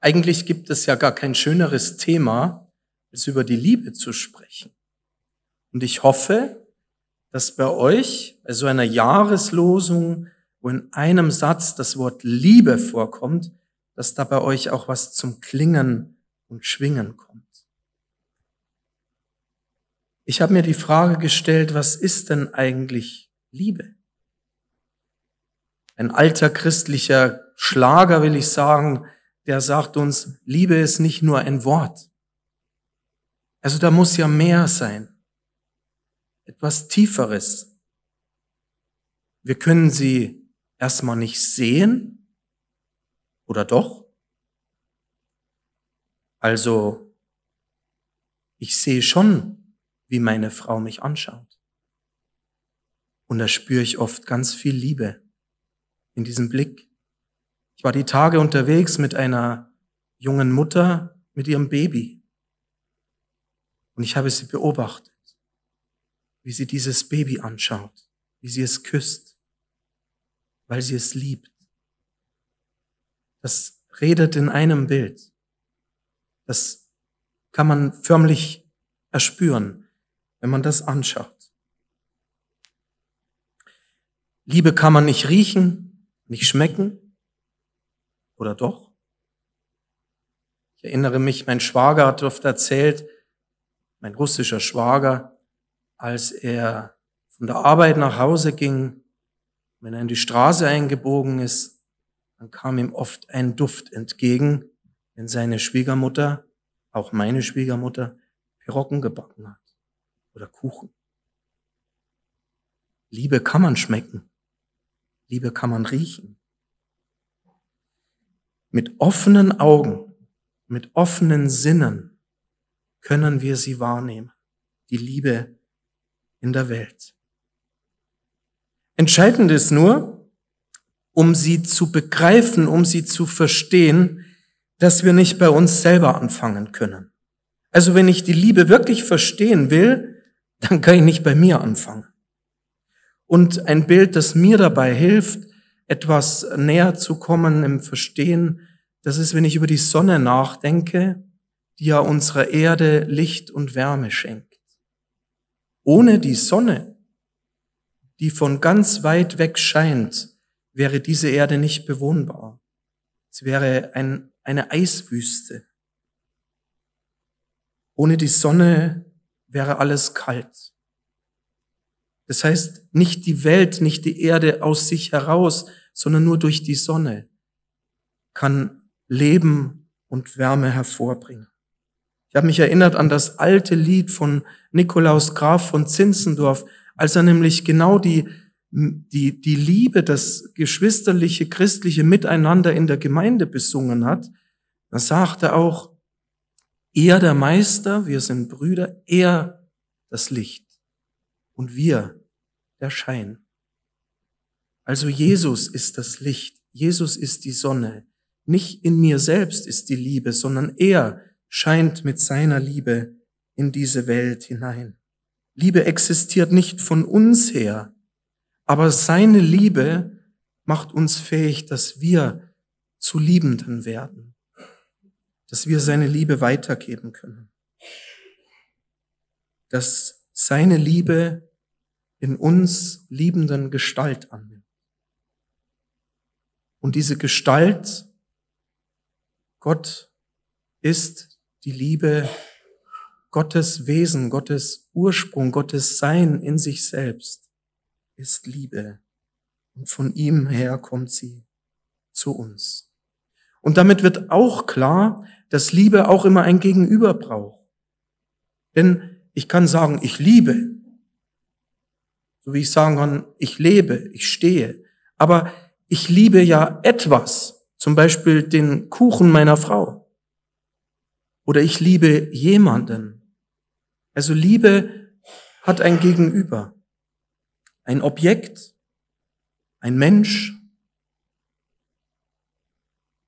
Eigentlich gibt es ja gar kein schöneres Thema, als über die Liebe zu sprechen. Und ich hoffe, dass bei euch, bei so einer Jahreslosung, wo in einem Satz das Wort Liebe vorkommt, dass da bei euch auch was zum Klingen und Schwingen kommt. Ich habe mir die Frage gestellt, was ist denn eigentlich Liebe? Ein alter christlicher Schlager, will ich sagen, der sagt uns, Liebe ist nicht nur ein Wort. Also da muss ja mehr sein. Etwas Tieferes. Wir können sie erstmal nicht sehen. Oder doch? Also, ich sehe schon, wie meine Frau mich anschaut. Und da spüre ich oft ganz viel Liebe in diesem Blick. Ich war die Tage unterwegs mit einer jungen Mutter mit ihrem Baby. Und ich habe sie beobachtet, wie sie dieses Baby anschaut, wie sie es küsst, weil sie es liebt. Das redet in einem Bild. Das kann man förmlich erspüren, wenn man das anschaut. Liebe kann man nicht riechen, nicht schmecken. Oder doch? Ich erinnere mich, mein Schwager hat oft erzählt, mein russischer Schwager, als er von der Arbeit nach Hause ging, wenn er in die Straße eingebogen ist, dann kam ihm oft ein Duft entgegen, wenn seine Schwiegermutter, auch meine Schwiegermutter, Pirocken gebacken hat oder Kuchen. Liebe kann man schmecken. Liebe kann man riechen. Mit offenen Augen, mit offenen Sinnen können wir sie wahrnehmen. Die Liebe in der Welt. Entscheidend ist nur, um sie zu begreifen, um sie zu verstehen, dass wir nicht bei uns selber anfangen können. Also wenn ich die Liebe wirklich verstehen will, dann kann ich nicht bei mir anfangen. Und ein Bild, das mir dabei hilft, etwas näher zu kommen im Verstehen, das ist, wenn ich über die Sonne nachdenke, die ja unserer Erde Licht und Wärme schenkt. Ohne die Sonne, die von ganz weit weg scheint, wäre diese Erde nicht bewohnbar. Es wäre ein eine Eiswüste. Ohne die Sonne wäre alles kalt. Das heißt, nicht die Welt, nicht die Erde aus sich heraus, sondern nur durch die Sonne kann Leben und Wärme hervorbringen. Ich habe mich erinnert an das alte Lied von Nikolaus Graf von Zinzendorf, als er nämlich genau die die, die Liebe, das geschwisterliche, christliche Miteinander in der Gemeinde besungen hat, dann sagt er auch, er der Meister, wir sind Brüder, er das Licht und wir der Schein. Also Jesus ist das Licht, Jesus ist die Sonne. Nicht in mir selbst ist die Liebe, sondern er scheint mit seiner Liebe in diese Welt hinein. Liebe existiert nicht von uns her, aber seine Liebe macht uns fähig, dass wir zu Liebenden werden, dass wir seine Liebe weitergeben können, dass seine Liebe in uns liebenden Gestalt annimmt. Und diese Gestalt, Gott ist die Liebe, Gottes Wesen, Gottes Ursprung, Gottes Sein in sich selbst ist Liebe. Und von ihm her kommt sie zu uns. Und damit wird auch klar, dass Liebe auch immer ein Gegenüber braucht. Denn ich kann sagen, ich liebe. So wie ich sagen kann, ich lebe, ich stehe. Aber ich liebe ja etwas. Zum Beispiel den Kuchen meiner Frau. Oder ich liebe jemanden. Also Liebe hat ein Gegenüber ein Objekt, ein Mensch.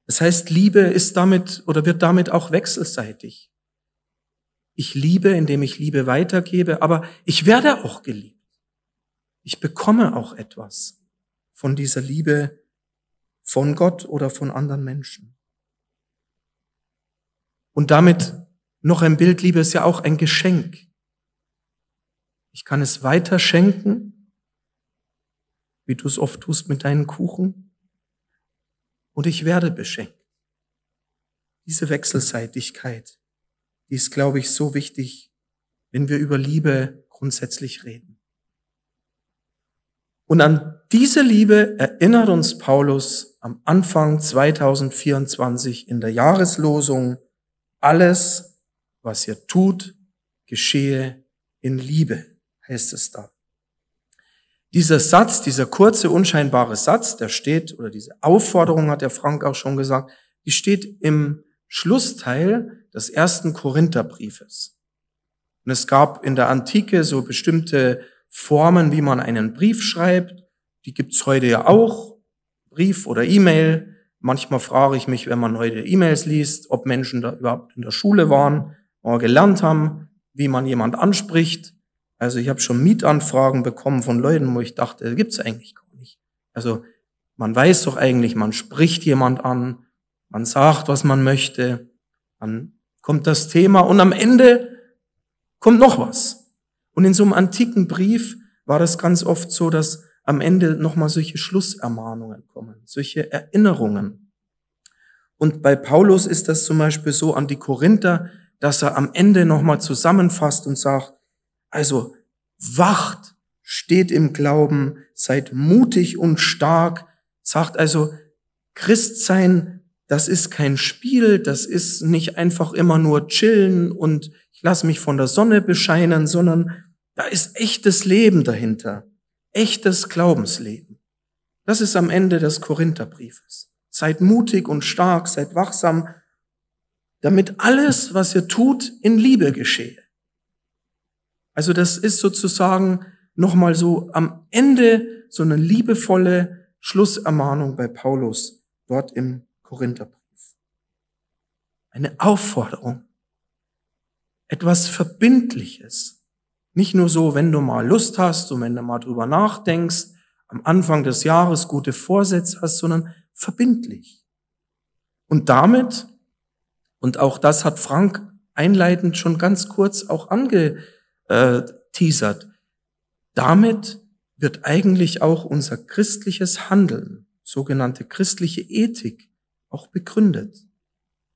Das heißt, Liebe ist damit oder wird damit auch wechselseitig. Ich liebe, indem ich Liebe weitergebe, aber ich werde auch geliebt. Ich bekomme auch etwas von dieser Liebe von Gott oder von anderen Menschen. Und damit noch ein Bild, Liebe ist ja auch ein Geschenk. Ich kann es weiter schenken, wie du es oft tust mit deinen Kuchen. Und ich werde beschenkt. Diese Wechselseitigkeit, die ist, glaube ich, so wichtig, wenn wir über Liebe grundsätzlich reden. Und an diese Liebe erinnert uns Paulus am Anfang 2024 in der Jahreslosung, alles, was ihr tut, geschehe in Liebe, heißt es da. Dieser Satz, dieser kurze, unscheinbare Satz, der steht, oder diese Aufforderung hat der Frank auch schon gesagt, die steht im Schlussteil des ersten Korintherbriefes. Und es gab in der Antike so bestimmte Formen, wie man einen Brief schreibt. Die gibt's heute ja auch. Brief oder E-Mail. Manchmal frage ich mich, wenn man heute E-Mails liest, ob Menschen da überhaupt in der Schule waren oder gelernt haben, wie man jemand anspricht. Also ich habe schon Mietanfragen bekommen von Leuten, wo ich dachte, gibt's eigentlich gar nicht. Also man weiß doch eigentlich, man spricht jemand an, man sagt, was man möchte, dann kommt das Thema und am Ende kommt noch was. Und in so einem antiken Brief war das ganz oft so, dass am Ende nochmal solche Schlussermahnungen kommen, solche Erinnerungen. Und bei Paulus ist das zum Beispiel so an die Korinther, dass er am Ende nochmal zusammenfasst und sagt, also wacht, steht im Glauben, seid mutig und stark, sagt also, Christsein, das ist kein Spiel, das ist nicht einfach immer nur chillen und ich lasse mich von der Sonne bescheinen, sondern da ist echtes Leben dahinter, echtes Glaubensleben. Das ist am Ende des Korintherbriefes. Seid mutig und stark, seid wachsam, damit alles, was ihr tut, in Liebe geschehe. Also das ist sozusagen nochmal so am Ende so eine liebevolle Schlussermahnung bei Paulus dort im Korintherbrief. Eine Aufforderung etwas Verbindliches. Nicht nur so, wenn du mal Lust hast und wenn du mal drüber nachdenkst, am Anfang des Jahres gute Vorsätze hast, sondern verbindlich. Und damit, und auch das hat Frank einleitend schon ganz kurz auch angeteasert, damit wird eigentlich auch unser christliches Handeln, sogenannte christliche Ethik, auch begründet,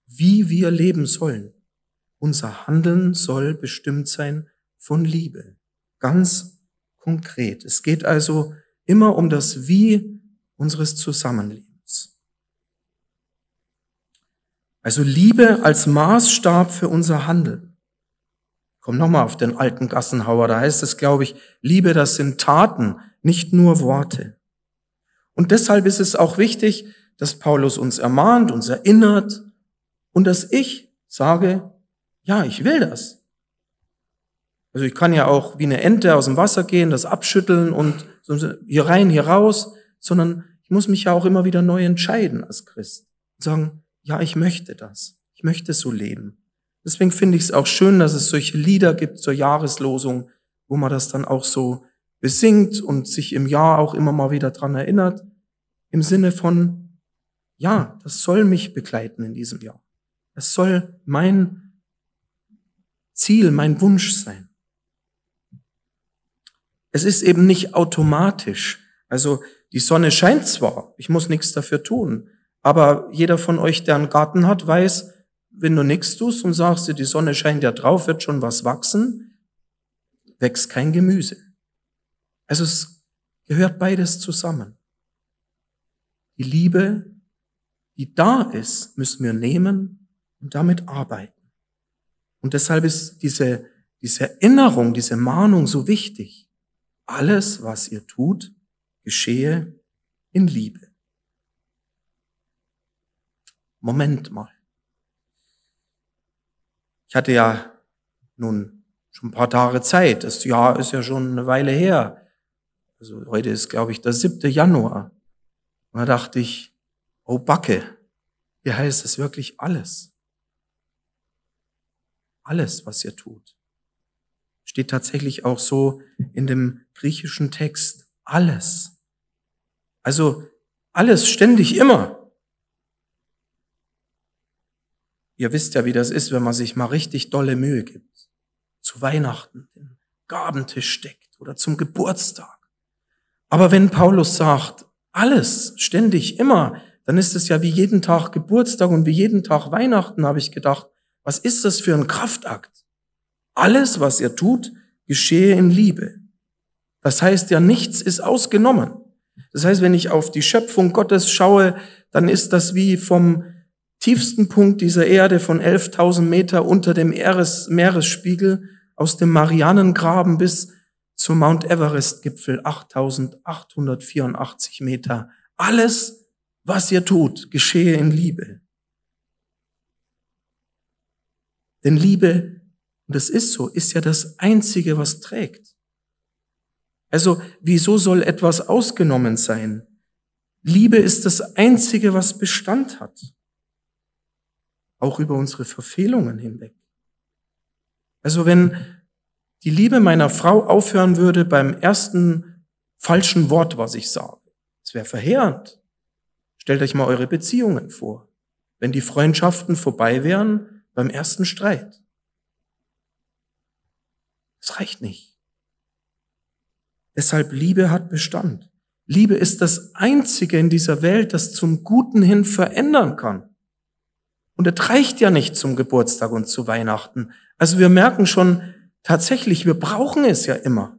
wie wir leben sollen. Unser Handeln soll bestimmt sein von Liebe. Ganz konkret. Es geht also immer um das Wie unseres Zusammenlebens. Also Liebe als Maßstab für unser Handeln. Komm nochmal auf den alten Gassenhauer, da heißt es, glaube ich, Liebe, das sind Taten, nicht nur Worte. Und deshalb ist es auch wichtig, dass Paulus uns ermahnt, uns erinnert und dass ich sage, ja, ich will das. Also ich kann ja auch wie eine Ente aus dem Wasser gehen, das abschütteln und hier rein, hier raus, sondern ich muss mich ja auch immer wieder neu entscheiden als Christ und sagen, ja, ich möchte das. Ich möchte so leben. Deswegen finde ich es auch schön, dass es solche Lieder gibt zur Jahreslosung, wo man das dann auch so besingt und sich im Jahr auch immer mal wieder dran erinnert. Im Sinne von, ja, das soll mich begleiten in diesem Jahr. Es soll mein Ziel, mein Wunsch sein. Es ist eben nicht automatisch. Also die Sonne scheint zwar, ich muss nichts dafür tun, aber jeder von euch, der einen Garten hat, weiß, wenn du nichts tust und sagst die Sonne scheint ja drauf, wird schon was wachsen, wächst kein Gemüse. Also es gehört beides zusammen. Die Liebe, die da ist, müssen wir nehmen und damit arbeiten. Und deshalb ist diese, diese Erinnerung, diese Mahnung so wichtig. Alles, was ihr tut, geschehe in Liebe. Moment mal. Ich hatte ja nun schon ein paar Tage Zeit. Das Jahr ist ja schon eine Weile her. Also heute ist, glaube ich, der 7. Januar. Und da dachte ich, oh Backe, hier heißt es wirklich alles. Alles, was ihr tut. Steht tatsächlich auch so in dem griechischen Text. Alles. Also alles, ständig, immer. Ihr wisst ja, wie das ist, wenn man sich mal richtig dolle Mühe gibt. Zu Weihnachten den Gabentisch steckt oder zum Geburtstag. Aber wenn Paulus sagt, alles, ständig, immer, dann ist es ja wie jeden Tag Geburtstag und wie jeden Tag Weihnachten, habe ich gedacht. Was ist das für ein Kraftakt? Alles, was er tut, geschehe in Liebe. Das heißt ja, nichts ist ausgenommen. Das heißt, wenn ich auf die Schöpfung Gottes schaue, dann ist das wie vom tiefsten Punkt dieser Erde von 11.000 Meter unter dem Meeresspiegel aus dem Marianengraben bis zum Mount Everest-Gipfel 8884 Meter. Alles, was ihr tut, geschehe in Liebe. Denn Liebe, und das ist so, ist ja das Einzige, was trägt. Also, wieso soll etwas ausgenommen sein? Liebe ist das Einzige, was Bestand hat. Auch über unsere Verfehlungen hinweg. Also wenn die Liebe meiner Frau aufhören würde beim ersten falschen Wort, was ich sage, es wäre verheerend. Stellt euch mal eure Beziehungen vor, wenn die Freundschaften vorbei wären beim ersten Streit. Das reicht nicht. Deshalb Liebe hat Bestand. Liebe ist das Einzige in dieser Welt, das zum Guten hin verändern kann. Und es reicht ja nicht zum Geburtstag und zu Weihnachten. Also wir merken schon, tatsächlich, wir brauchen es ja immer.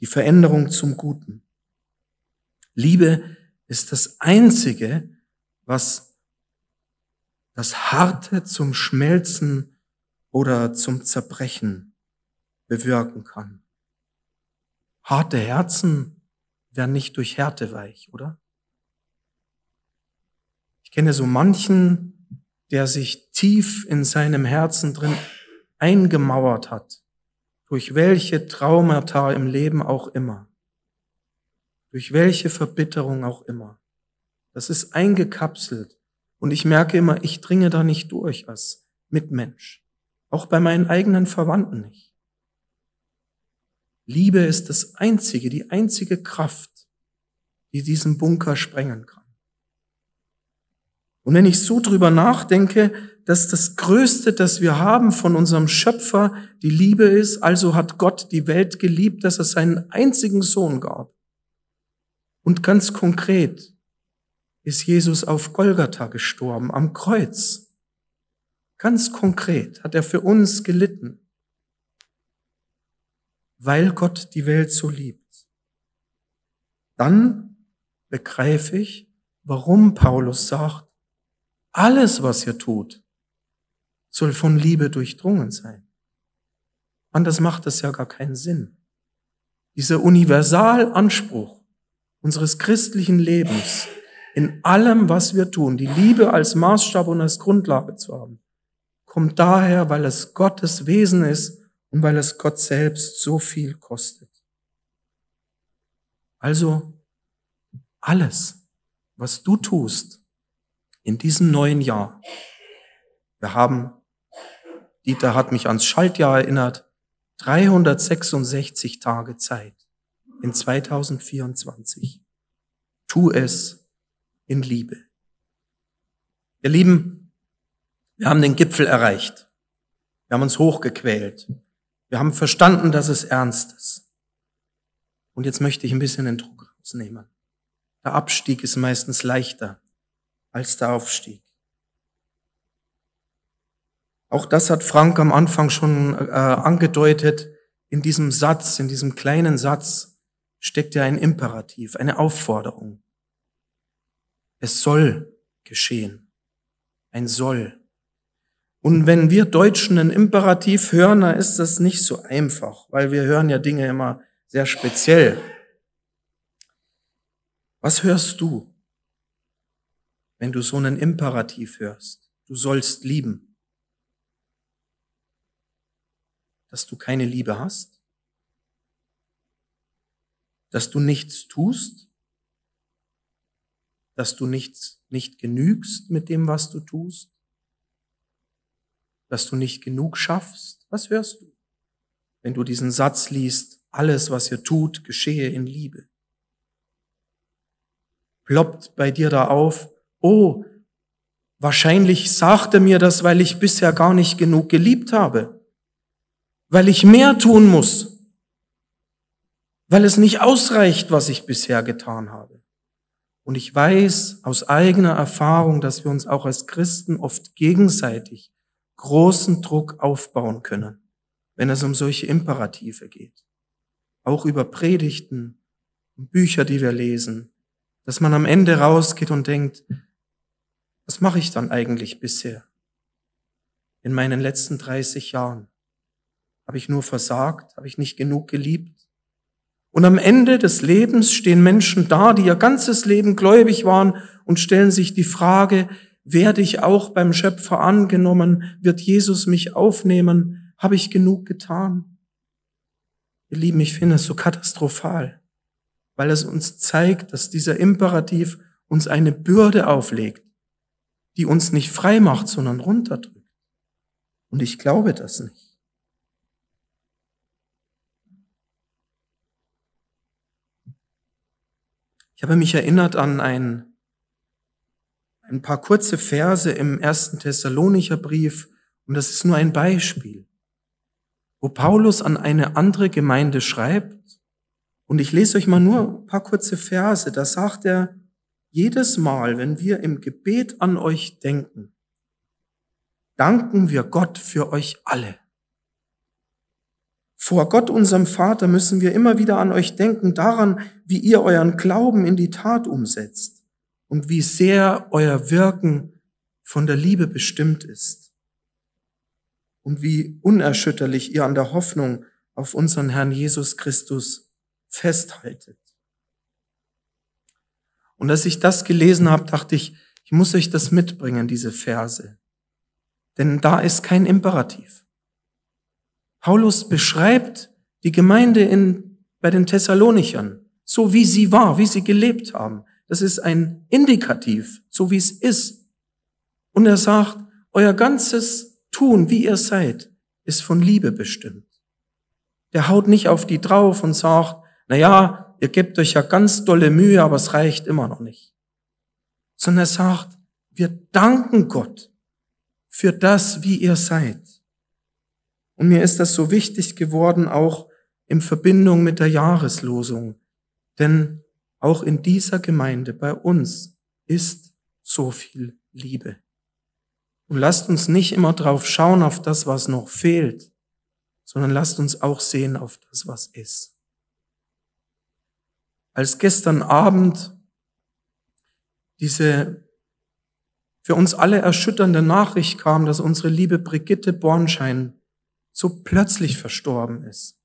Die Veränderung zum Guten. Liebe ist das Einzige, was das Harte zum Schmelzen oder zum Zerbrechen bewirken kann. Harte Herzen werden nicht durch Härte weich, oder? Ich kenne so manchen, der sich tief in seinem Herzen drin eingemauert hat, durch welche Traumata im Leben auch immer, durch welche Verbitterung auch immer. Das ist eingekapselt und ich merke immer, ich dringe da nicht durch als Mitmensch, auch bei meinen eigenen Verwandten nicht. Liebe ist das einzige, die einzige Kraft, die diesen Bunker sprengen kann. Und wenn ich so drüber nachdenke, dass das Größte, das wir haben von unserem Schöpfer, die Liebe ist, also hat Gott die Welt geliebt, dass er seinen einzigen Sohn gab. Und ganz konkret ist Jesus auf Golgatha gestorben, am Kreuz. Ganz konkret hat er für uns gelitten weil Gott die Welt so liebt. Dann begreife ich, warum Paulus sagt, alles, was ihr tut, soll von Liebe durchdrungen sein. Anders macht das ja gar keinen Sinn. Dieser Universalanspruch unseres christlichen Lebens, in allem, was wir tun, die Liebe als Maßstab und als Grundlage zu haben, kommt daher, weil es Gottes Wesen ist und weil es Gott selbst so viel kostet. Also alles, was du tust in diesem neuen Jahr. Wir haben, Dieter hat mich ans Schaltjahr erinnert, 366 Tage Zeit in 2024. Tu es in Liebe. Ihr Lieben, wir haben den Gipfel erreicht. Wir haben uns hochgequält. Wir haben verstanden, dass es ernst ist. Und jetzt möchte ich ein bisschen den Druck rausnehmen. Der Abstieg ist meistens leichter als der Aufstieg. Auch das hat Frank am Anfang schon äh, angedeutet. In diesem Satz, in diesem kleinen Satz steckt ja ein Imperativ, eine Aufforderung. Es soll geschehen. Ein soll. Und wenn wir Deutschen einen Imperativ hören, dann ist das nicht so einfach, weil wir hören ja Dinge immer sehr speziell. Was hörst du, wenn du so einen Imperativ hörst? Du sollst lieben. Dass du keine Liebe hast? Dass du nichts tust? Dass du nichts, nicht genügst mit dem, was du tust? Dass du nicht genug schaffst? Was hörst du, wenn du diesen Satz liest, alles, was ihr tut, geschehe in Liebe? Ploppt bei dir da auf, oh, Wahrscheinlich sagt er mir das, weil ich bisher gar nicht genug geliebt habe, weil ich mehr tun muss, weil es nicht ausreicht, was ich bisher getan habe. Und ich weiß aus eigener Erfahrung, dass wir uns auch als Christen oft gegenseitig großen Druck aufbauen können, wenn es um solche Imperative geht. Auch über Predigten und Bücher, die wir lesen, dass man am Ende rausgeht und denkt, was mache ich dann eigentlich bisher? In meinen letzten 30 Jahren habe ich nur versagt, habe ich nicht genug geliebt? Und am Ende des Lebens stehen Menschen da, die ihr ganzes Leben gläubig waren und stellen sich die Frage, werde ich auch beim Schöpfer angenommen? Wird Jesus mich aufnehmen? Habe ich genug getan? Ihr Lieben, ich finde es so katastrophal, weil es uns zeigt, dass dieser Imperativ uns eine Bürde auflegt, die uns nicht frei macht, sondern runterdrückt. Und ich glaube das nicht. Ich habe mich erinnert an ein, ein paar kurze Verse im ersten Thessalonicher Brief, und das ist nur ein Beispiel, wo Paulus an eine andere Gemeinde schreibt, und ich lese euch mal nur ein paar kurze Verse, da sagt er, jedes Mal, wenn wir im Gebet an euch denken, danken wir Gott für euch alle. Vor Gott, unserem Vater, müssen wir immer wieder an euch denken, daran, wie ihr euren Glauben in die Tat umsetzt und wie sehr euer Wirken von der Liebe bestimmt ist und wie unerschütterlich ihr an der Hoffnung auf unseren Herrn Jesus Christus festhaltet. Und als ich das gelesen habe, dachte ich, ich muss euch das mitbringen, diese Verse. Denn da ist kein Imperativ. Paulus beschreibt die Gemeinde in, bei den Thessalonichern, so wie sie war, wie sie gelebt haben. Das ist ein Indikativ, so wie es ist. Und er sagt, euer ganzes Tun, wie ihr seid, ist von Liebe bestimmt. Der haut nicht auf die drauf und sagt, na ja, ihr gebt euch ja ganz dolle Mühe, aber es reicht immer noch nicht. Sondern er sagt, wir danken Gott für das, wie ihr seid. Und mir ist das so wichtig geworden, auch in Verbindung mit der Jahreslosung. Denn auch in dieser Gemeinde bei uns ist so viel Liebe. Und lasst uns nicht immer drauf schauen auf das, was noch fehlt, sondern lasst uns auch sehen auf das, was ist als gestern Abend diese für uns alle erschütternde Nachricht kam, dass unsere liebe Brigitte Bornschein so plötzlich verstorben ist.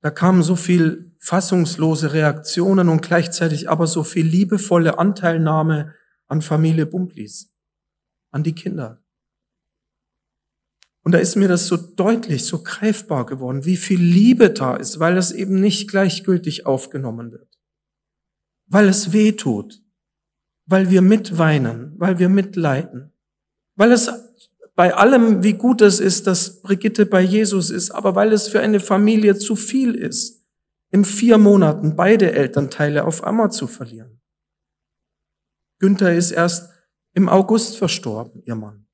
Da kamen so viel fassungslose Reaktionen und gleichzeitig aber so viel liebevolle Anteilnahme an Familie Bumplis, an die Kinder. Und da ist mir das so deutlich, so greifbar geworden, wie viel Liebe da ist, weil es eben nicht gleichgültig aufgenommen wird. Weil es weh tut. Weil wir mitweinen, weil wir mitleiden. Weil es bei allem, wie gut es ist, dass Brigitte bei Jesus ist, aber weil es für eine Familie zu viel ist, in vier Monaten beide Elternteile auf einmal zu verlieren. Günther ist erst im August verstorben, ihr Mann.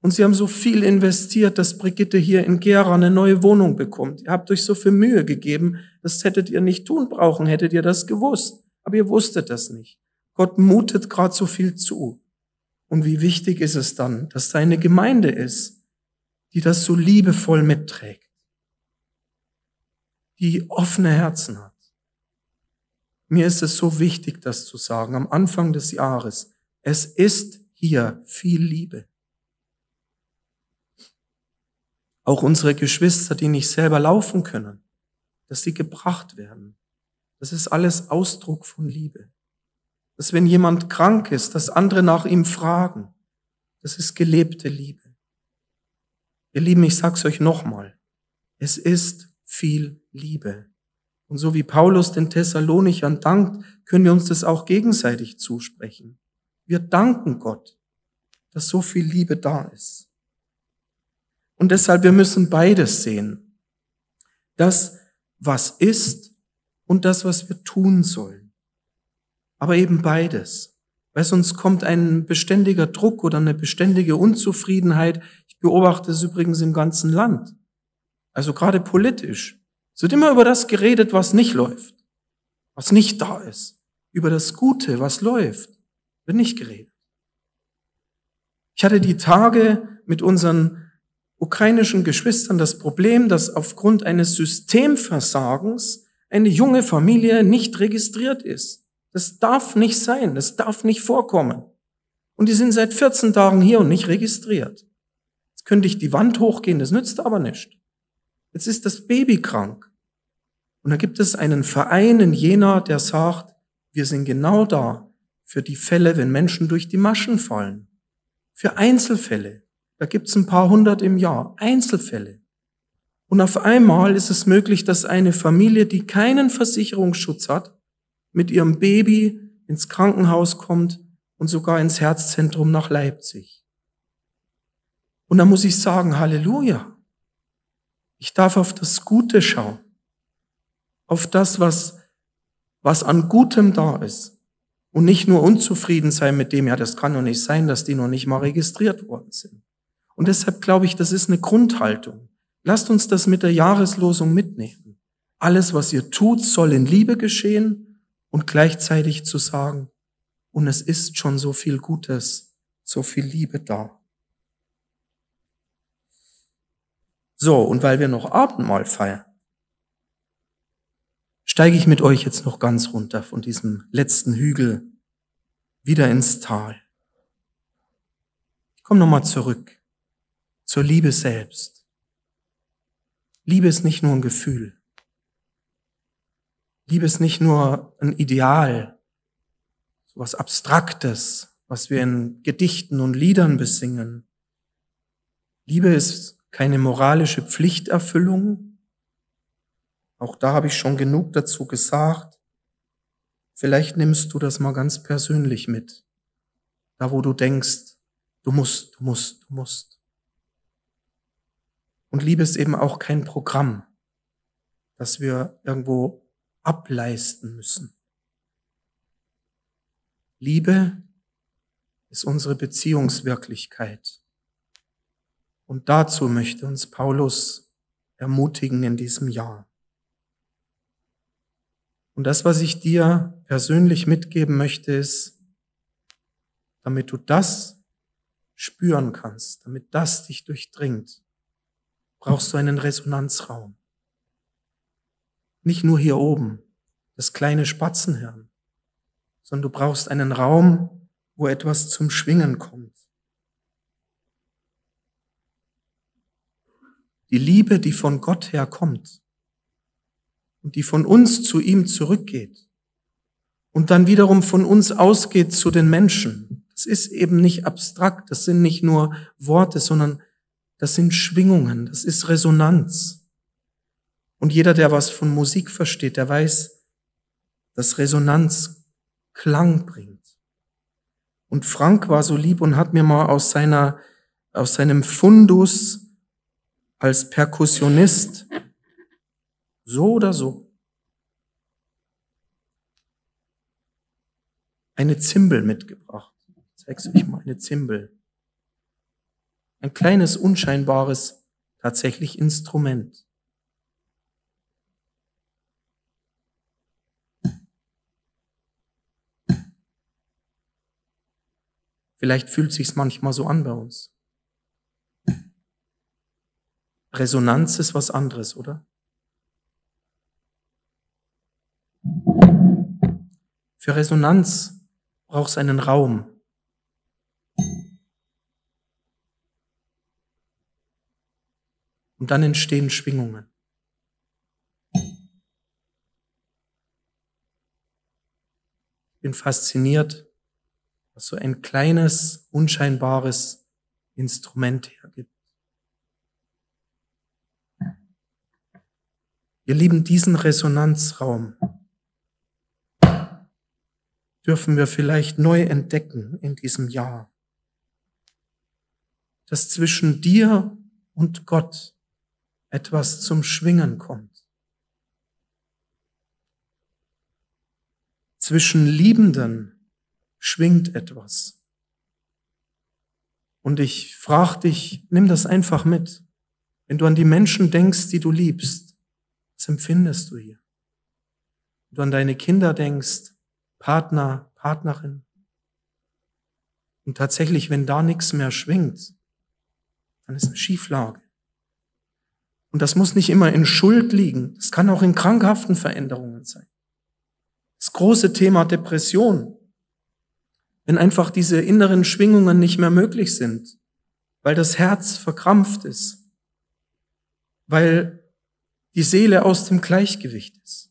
Und sie haben so viel investiert, dass Brigitte hier in Gera eine neue Wohnung bekommt. Ihr habt euch so viel Mühe gegeben, das hättet ihr nicht tun brauchen, hättet ihr das gewusst. Aber ihr wusstet das nicht. Gott mutet gerade so viel zu. Und wie wichtig ist es dann, dass da eine Gemeinde ist, die das so liebevoll mitträgt, die offene Herzen hat. Mir ist es so wichtig, das zu sagen, am Anfang des Jahres. Es ist hier viel Liebe. Auch unsere Geschwister, die nicht selber laufen können, dass sie gebracht werden. Das ist alles Ausdruck von Liebe. Dass wenn jemand krank ist, dass andere nach ihm fragen. Das ist gelebte Liebe. Ihr Lieben, ich sag's euch nochmal. Es ist viel Liebe. Und so wie Paulus den Thessalonichern dankt, können wir uns das auch gegenseitig zusprechen. Wir danken Gott, dass so viel Liebe da ist. Und deshalb, wir müssen beides sehen. Das, was ist und das, was wir tun sollen. Aber eben beides. weil sonst kommt ein beständiger Druck oder eine beständige Unzufriedenheit. Ich beobachte es übrigens im ganzen Land. Also gerade politisch. Es wird immer über das geredet, was nicht läuft, was nicht da ist. Über das Gute, was läuft, wird nicht geredet. Ich hatte die Tage mit unseren ukrainischen Geschwistern das Problem, dass aufgrund eines Systemversagens eine junge Familie nicht registriert ist. Das darf nicht sein, das darf nicht vorkommen. Und die sind seit 14 Tagen hier und nicht registriert. Jetzt könnte ich die Wand hochgehen, das nützt aber nicht. Jetzt ist das Baby krank. Und da gibt es einen Verein in Jena, der sagt, wir sind genau da für die Fälle, wenn Menschen durch die Maschen fallen. Für Einzelfälle. Da gibt es ein paar hundert im Jahr. Einzelfälle. Und auf einmal ist es möglich, dass eine Familie, die keinen Versicherungsschutz hat, mit ihrem Baby ins Krankenhaus kommt und sogar ins Herzzentrum nach Leipzig. Und da muss ich sagen, Halleluja. Ich darf auf das Gute schauen. Auf das, was, was an Gutem da ist. Und nicht nur unzufrieden sein mit dem, ja, das kann doch nicht sein, dass die noch nicht mal registriert worden sind. Und deshalb glaube ich, das ist eine Grundhaltung. Lasst uns das mit der Jahreslosung mitnehmen. Alles, was ihr tut, soll in Liebe geschehen und gleichzeitig zu sagen, und es ist schon so viel Gutes, so viel Liebe da. So, und weil wir noch Abendmahl feiern, steige ich mit euch jetzt noch ganz runter von diesem letzten Hügel wieder ins Tal. Ich komme nochmal zurück zur Liebe selbst. Liebe ist nicht nur ein Gefühl. Liebe ist nicht nur ein Ideal, so was Abstraktes, was wir in Gedichten und Liedern besingen. Liebe ist keine moralische Pflichterfüllung. Auch da habe ich schon genug dazu gesagt. Vielleicht nimmst du das mal ganz persönlich mit. Da, wo du denkst, du musst, du musst, du musst. Und Liebe ist eben auch kein Programm, das wir irgendwo ableisten müssen. Liebe ist unsere Beziehungswirklichkeit. Und dazu möchte uns Paulus ermutigen in diesem Jahr. Und das, was ich dir persönlich mitgeben möchte, ist, damit du das spüren kannst, damit das dich durchdringt, brauchst du einen Resonanzraum. Nicht nur hier oben, das kleine Spatzenhirn, sondern du brauchst einen Raum, wo etwas zum Schwingen kommt. Die Liebe, die von Gott her kommt und die von uns zu ihm zurückgeht und dann wiederum von uns ausgeht zu den Menschen. Das ist eben nicht abstrakt, das sind nicht nur Worte, sondern das sind Schwingungen, das ist Resonanz. Und jeder, der was von Musik versteht, der weiß, dass Resonanz Klang bringt. Und Frank war so lieb und hat mir mal aus seiner, aus seinem Fundus als Perkussionist so oder so eine Zimbel mitgebracht. Zeig's euch mal, eine Zimbel. Ein kleines, unscheinbares, tatsächlich Instrument. Vielleicht fühlt sich's manchmal so an bei uns. Resonanz ist was anderes, oder? Für Resonanz braucht es einen Raum. Und dann entstehen Schwingungen. Ich bin fasziniert was so ein kleines, unscheinbares Instrument hergibt. Ihr Lieben, diesen Resonanzraum dürfen wir vielleicht neu entdecken in diesem Jahr. Dass zwischen dir und Gott etwas zum Schwingen kommt. Zwischen Liebenden schwingt etwas. Und ich frage dich, nimm das einfach mit. Wenn du an die Menschen denkst, die du liebst, was empfindest du hier? Wenn du an deine Kinder denkst, Partner, Partnerin. Und tatsächlich, wenn da nichts mehr schwingt, dann ist eine Schieflage. Und das muss nicht immer in Schuld liegen. Das kann auch in krankhaften Veränderungen sein. Das große Thema Depression. Wenn einfach diese inneren Schwingungen nicht mehr möglich sind, weil das Herz verkrampft ist, weil die Seele aus dem Gleichgewicht ist.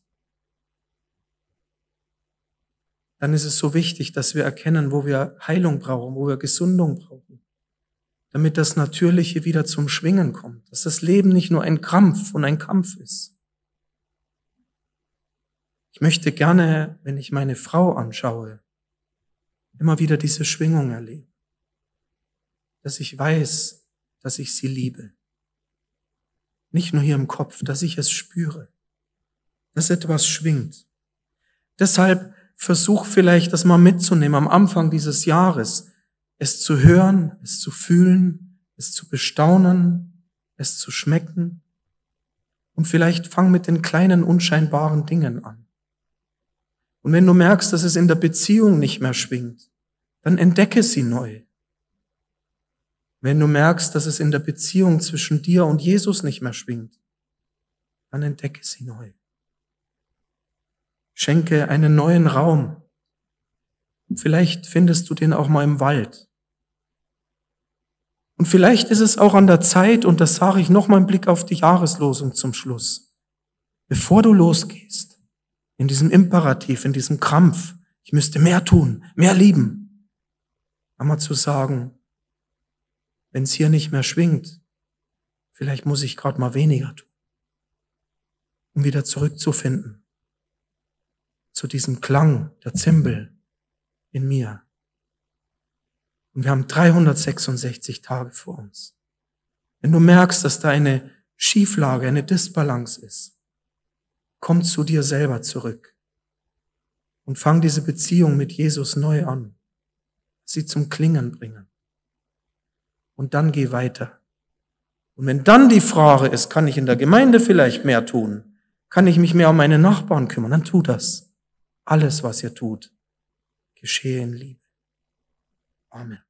Dann ist es so wichtig, dass wir erkennen, wo wir Heilung brauchen, wo wir Gesundung brauchen, damit das Natürliche wieder zum Schwingen kommt, dass das Leben nicht nur ein Krampf und ein Kampf ist. Ich möchte gerne, wenn ich meine Frau anschaue, immer wieder diese Schwingung erleben, dass ich weiß, dass ich sie liebe. Nicht nur hier im Kopf, dass ich es spüre, dass etwas schwingt. Deshalb versuch vielleicht das mal mitzunehmen am Anfang dieses Jahres, es zu hören, es zu fühlen, es zu bestaunen, es zu schmecken. Und vielleicht fang mit den kleinen unscheinbaren Dingen an. Und wenn du merkst, dass es in der Beziehung nicht mehr schwingt, dann entdecke sie neu. Wenn du merkst, dass es in der Beziehung zwischen dir und Jesus nicht mehr schwingt, dann entdecke sie neu. Schenke einen neuen Raum. Vielleicht findest du den auch mal im Wald. Und vielleicht ist es auch an der Zeit, und das sage ich nochmal im Blick auf die Jahreslosung zum Schluss, bevor du losgehst, in diesem Imperativ, in diesem Krampf, ich müsste mehr tun, mehr lieben, einmal zu sagen, wenn es hier nicht mehr schwingt, vielleicht muss ich gerade mal weniger tun, um wieder zurückzufinden zu diesem Klang der Zimbel in mir. Und wir haben 366 Tage vor uns. Wenn du merkst, dass da eine Schieflage, eine Disbalance ist, komm zu dir selber zurück und fang diese Beziehung mit Jesus neu an. Sie zum Klingen bringen und dann geh weiter. Und wenn dann die Frage ist, kann ich in der Gemeinde vielleicht mehr tun? Kann ich mich mehr um meine Nachbarn kümmern? Dann tu das. Alles, was ihr tut, geschehe in Liebe. Amen.